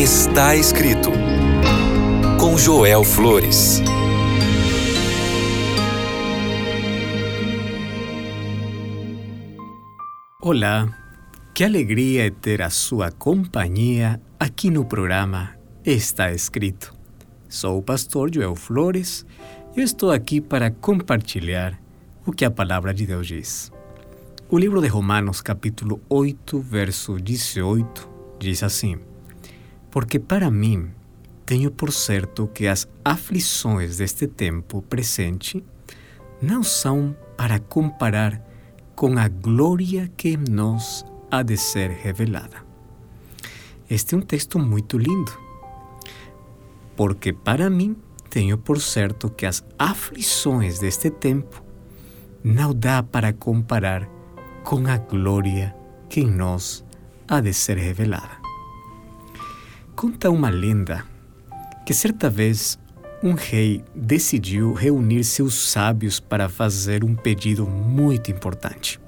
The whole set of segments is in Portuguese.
Está escrito com Joel Flores. Olá, que alegria é ter a sua companhia aqui no programa Está Escrito. Sou o pastor Joel Flores e estou aqui para compartilhar o que a palavra de Deus diz. O livro de Romanos, capítulo 8, verso 18, diz assim: Porque para mim tenho por certo que as aflições deste tempo presente não são para comparar com a glória que em nós há de ser revelada. Este é um texto muito lindo, porque para mim tenho por certo que as aflições deste tempo não dá para comparar com a glória que em nós há de ser revelada. Conta uma lenda que certa vez um rei decidiu reunir seus sábios para fazer um pedido muito importante.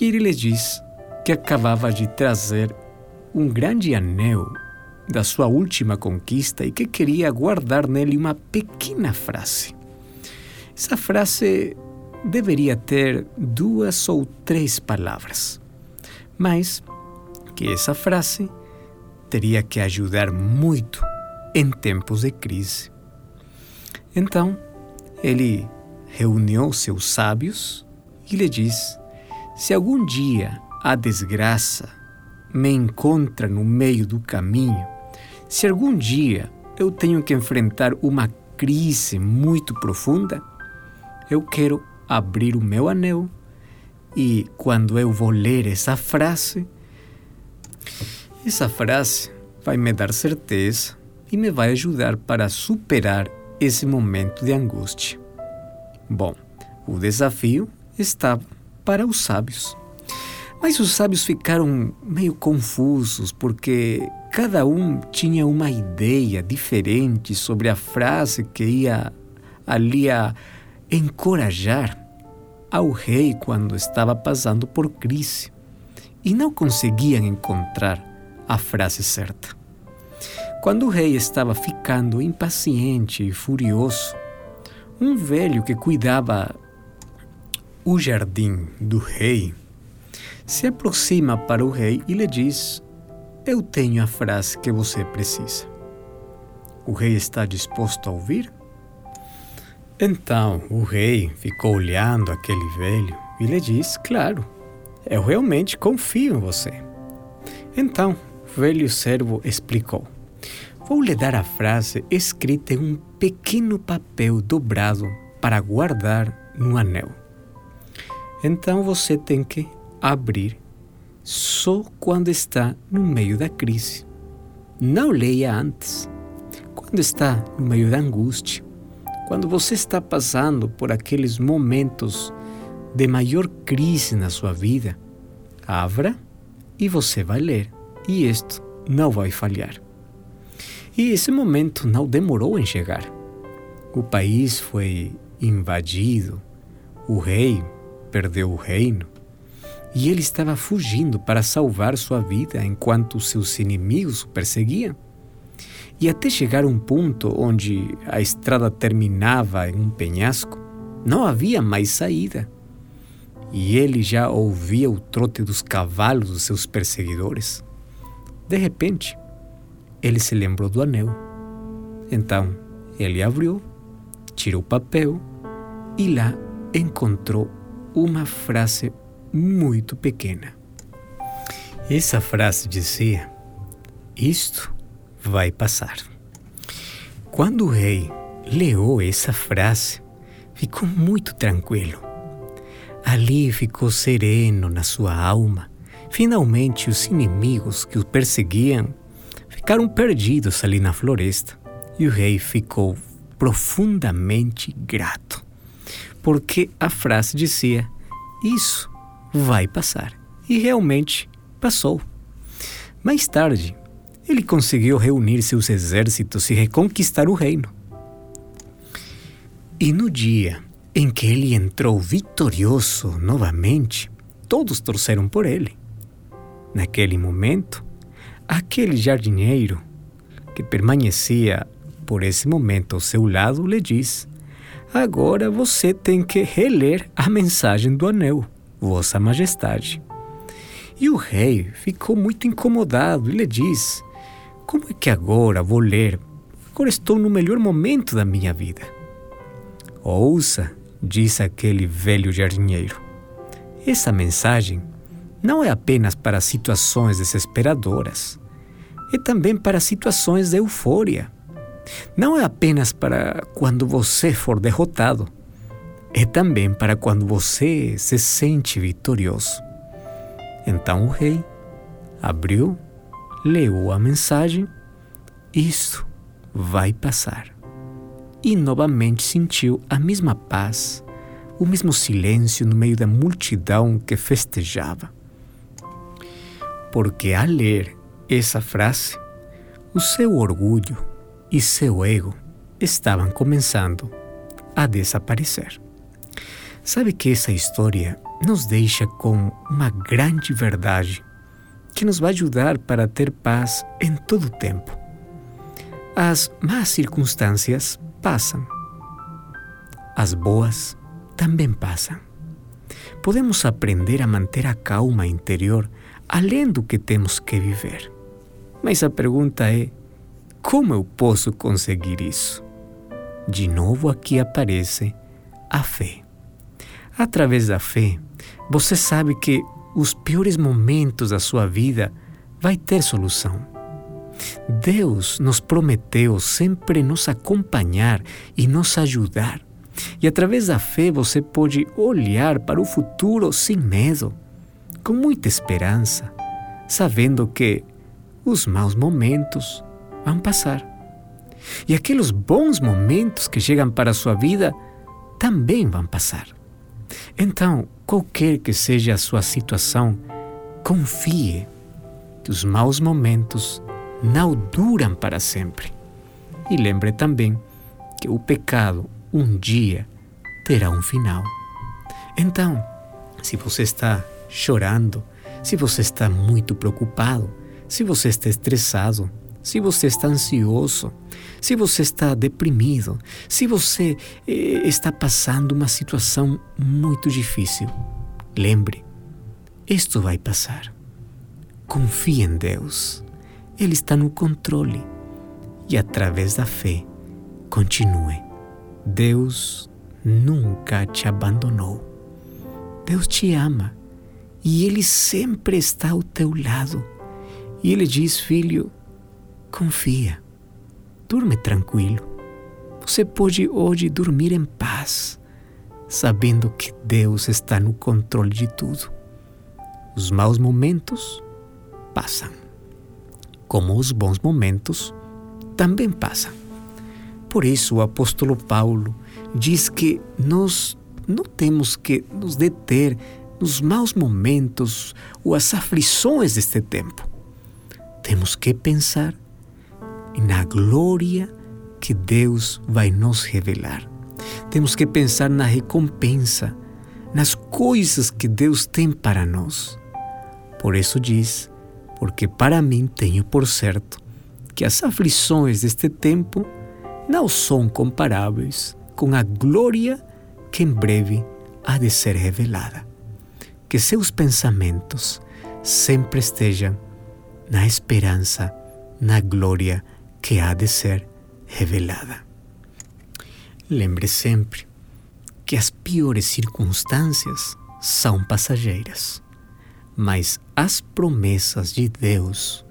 E ele lhes diz que acabava de trazer um grande anel da sua última conquista e que queria guardar nele uma pequena frase. Essa frase deveria ter duas ou três palavras, mas que essa frase teria que ajudar muito em tempos de crise. Então, ele reuniu seus sábios e lhe disse: Se algum dia a desgraça me encontra no meio do caminho, se algum dia eu tenho que enfrentar uma crise muito profunda, eu quero abrir o meu anel e quando eu vou ler essa frase, essa frase vai me dar certeza e me vai ajudar para superar esse momento de angústia. Bom, o desafio estava para os sábios. Mas os sábios ficaram meio confusos porque cada um tinha uma ideia diferente sobre a frase que ia ali a encorajar ao rei quando estava passando por crise e não conseguiam encontrar a frase certa. Quando o rei estava ficando impaciente e furioso, um velho que cuidava o jardim do rei se aproxima para o rei e lhe diz: Eu tenho a frase que você precisa. O rei está disposto a ouvir? Então o rei ficou olhando aquele velho e lhe disse: Claro, eu realmente confio em você. Então velho servo explicou. Vou lhe dar a frase escrita em um pequeno papel dobrado para guardar no anel. Então você tem que abrir só quando está no meio da crise. Não leia antes. Quando está no meio da angústia, quando você está passando por aqueles momentos de maior crise na sua vida, abra e você vai ler, e isto não vai falhar. E esse momento não demorou em chegar. O país foi invadido, o rei perdeu o reino e ele estava fugindo para salvar sua vida enquanto seus inimigos o perseguiam. E até chegar a um ponto onde a estrada terminava em um penhasco, não havia mais saída. E ele já ouvia o trote dos cavalos dos seus perseguidores. De repente, ele se lembrou do anel. Então, ele abriu, tirou o papel e lá encontrou uma frase muito pequena. Essa frase dizia: Isto vai passar. Quando o rei leu essa frase, ficou muito tranquilo. Ali ficou sereno na sua alma. Finalmente, os inimigos que o perseguiam ficaram perdidos ali na floresta e o rei ficou profundamente grato, porque a frase dizia: Isso vai passar. E realmente passou. Mais tarde, ele conseguiu reunir seus exércitos e reconquistar o reino. E no dia em que ele entrou vitorioso novamente, todos torceram por ele. Naquele momento, aquele jardineiro que permanecia por esse momento ao seu lado lhe diz: Agora você tem que reler a mensagem do anel, Vossa Majestade. E o rei ficou muito incomodado e lhe diz: Como é que agora vou ler? Agora estou no melhor momento da minha vida. Ouça, disse aquele velho jardineiro. Essa mensagem não é apenas para situações desesperadoras, é também para situações de euforia. Não é apenas para quando você for derrotado, é também para quando você se sente vitorioso. Então o rei abriu, leu a mensagem: Isso vai passar. E novamente sentiu a mesma paz, o mesmo silêncio no meio da multidão que festejava. Porque ao ler essa frase, o seu orgulho e seu ego estavam começando a desaparecer. Sabe que essa história nos deixa com uma grande verdade que nos vai ajudar para ter paz em todo o tempo. As más circunstâncias passam. As boas também passam. Podemos aprender a manter a calma interior além do que temos que viver. Mas a pergunta é: como eu posso conseguir isso? De novo aqui aparece a fé. Através da fé, você sabe que os piores momentos da sua vida vai ter solução. Deus nos prometeu sempre nos acompanhar e nos ajudar. E através da fé você pode olhar para o futuro sem medo, com muita esperança, sabendo que os maus momentos vão passar. E aqueles bons momentos que chegam para a sua vida também vão passar. Então, qualquer que seja a sua situação, confie que os maus momentos não duram para sempre. E lembre também que o pecado um dia terá um final. Então, se você está chorando, se você está muito preocupado, se você está estressado, se você está ansioso, se você está deprimido, se você eh, está passando uma situação muito difícil, lembre, isto vai passar. Confie em Deus. Ele está no controle. E através da fé, continue. Deus nunca te abandonou. Deus te ama e Ele sempre está ao teu lado. E Ele diz, filho, confia, durme tranquilo. Você pode hoje dormir em paz, sabendo que Deus está no controle de tudo. Os maus momentos passam, como os bons momentos também passam. Por isso, o apóstolo Paulo diz que nós não temos que nos deter nos maus momentos ou as aflições deste tempo. Temos que pensar na glória que Deus vai nos revelar. Temos que pensar na recompensa, nas coisas que Deus tem para nós. Por isso diz: porque para mim tenho por certo que as aflições deste tempo não são comparáveis com a glória que em breve há de ser revelada. Que seus pensamentos sempre estejam na esperança, na glória que há de ser revelada. Lembre sempre que as piores circunstâncias são passageiras, mas as promessas de Deus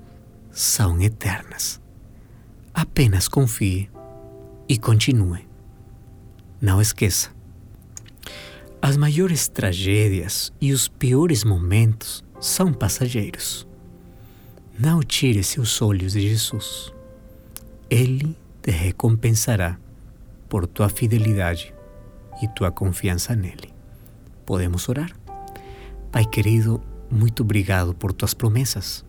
são eternas. Apenas confie e continue. Não esqueça. As maiores tragédias e os piores momentos são passageiros. Não tire seus olhos de Jesus. Ele te recompensará por tua fidelidade e tua confiança nele. Podemos orar? Pai querido, muito obrigado por tuas promessas.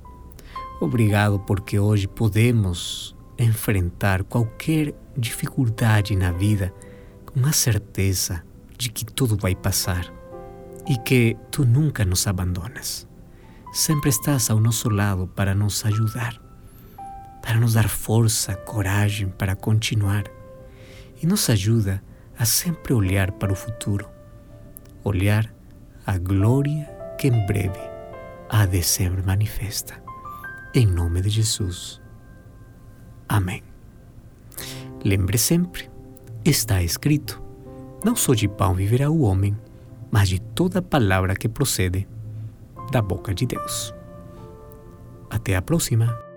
Obrigado porque hoje podemos enfrentar qualquer dificuldade na vida com a certeza de que tudo vai passar e que tu nunca nos abandonas. Sempre estás ao nosso lado para nos ajudar para nos dar força, coragem para continuar e nos ajuda a sempre olhar para o futuro, olhar a glória que em breve há de ser manifesta. Em nome de Jesus. Amém. Lembre sempre, está escrito: não só de pão viverá o homem, mas de toda palavra que procede da boca de Deus. Até a próxima!